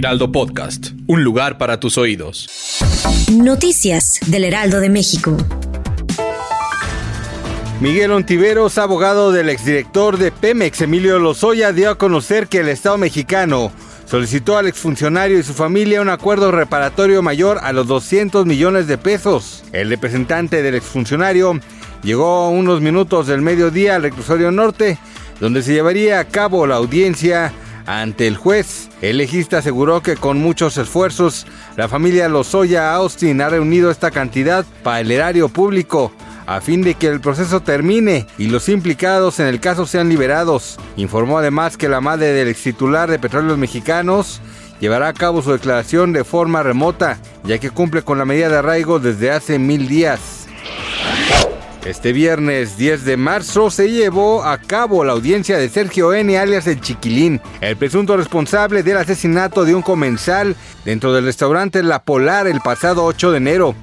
Heraldo Podcast, un lugar para tus oídos. Noticias del Heraldo de México. Miguel Ontiveros, abogado del exdirector de Pemex, Emilio Lozoya, dio a conocer que el Estado mexicano solicitó al exfuncionario y su familia un acuerdo reparatorio mayor a los 200 millones de pesos. El representante del exfuncionario llegó unos minutos del mediodía al reclusorio norte, donde se llevaría a cabo la audiencia ante el juez. El legista aseguró que con muchos esfuerzos la familia Lozoya Austin ha reunido esta cantidad para el erario público a fin de que el proceso termine y los implicados en el caso sean liberados. Informó además que la madre del ex titular de Petróleos Mexicanos llevará a cabo su declaración de forma remota, ya que cumple con la medida de arraigo desde hace mil días. Este viernes 10 de marzo se llevó a cabo la audiencia de Sergio N. alias El Chiquilín, el presunto responsable del asesinato de un comensal dentro del restaurante La Polar el pasado 8 de enero.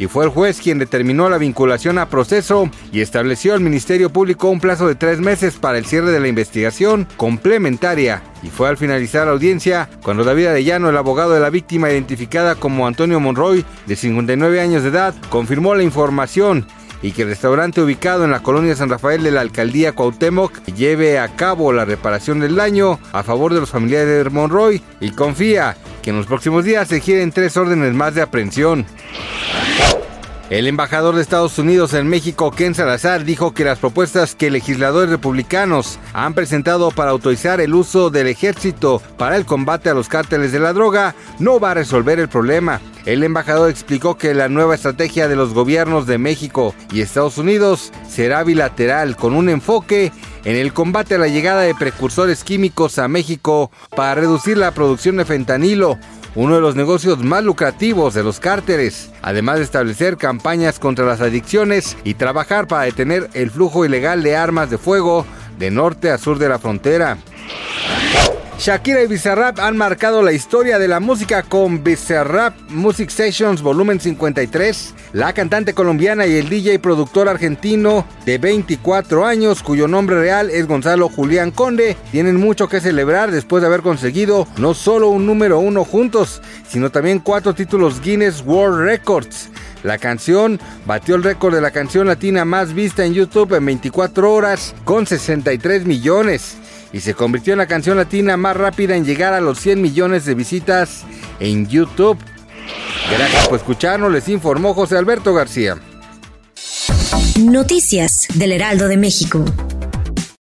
Y fue el juez quien determinó la vinculación a proceso y estableció al Ministerio Público un plazo de tres meses para el cierre de la investigación complementaria. Y fue al finalizar la audiencia cuando David Arellano, el abogado de la víctima identificada como Antonio Monroy, de 59 años de edad, confirmó la información y que el restaurante ubicado en la colonia San Rafael de la alcaldía Cuauhtémoc lleve a cabo la reparación del daño a favor de los familiares de Monroy y confía que en los próximos días se giren tres órdenes más de aprehensión. El embajador de Estados Unidos en México, Ken Salazar, dijo que las propuestas que legisladores republicanos han presentado para autorizar el uso del ejército para el combate a los cárteles de la droga no va a resolver el problema. El embajador explicó que la nueva estrategia de los gobiernos de México y Estados Unidos será bilateral con un enfoque en el combate a la llegada de precursores químicos a México para reducir la producción de fentanilo, uno de los negocios más lucrativos de los cárteles, además de establecer campañas contra las adicciones y trabajar para detener el flujo ilegal de armas de fuego de norte a sur de la frontera. Shakira y Bizarrap han marcado la historia de la música con Bizarrap Music Sessions Volumen 53. La cantante colombiana y el DJ productor argentino de 24 años, cuyo nombre real es Gonzalo Julián Conde, tienen mucho que celebrar después de haber conseguido no solo un número uno juntos, sino también cuatro títulos Guinness World Records. La canción batió el récord de la canción latina más vista en YouTube en 24 horas con 63 millones y se convirtió en la canción latina más rápida en llegar a los 100 millones de visitas en YouTube. Gracias por escucharnos, les informó José Alberto García. Noticias del Heraldo de México.